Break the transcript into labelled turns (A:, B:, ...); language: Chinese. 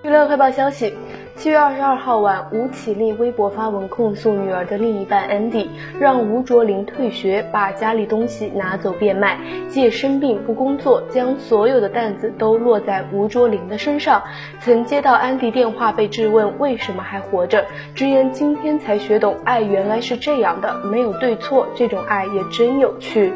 A: 娱乐快报消息：七月二十二号晚，吴绮莉微博发文控诉女儿的另一半 Andy 让吴卓林退学，把家里东西拿走变卖，借生病不工作，将所有的担子都落在吴卓林的身上。曾接到安迪电话被质问为什么还活着，直言今天才学懂爱原来是这样的，没有对错，这种爱也真有趣。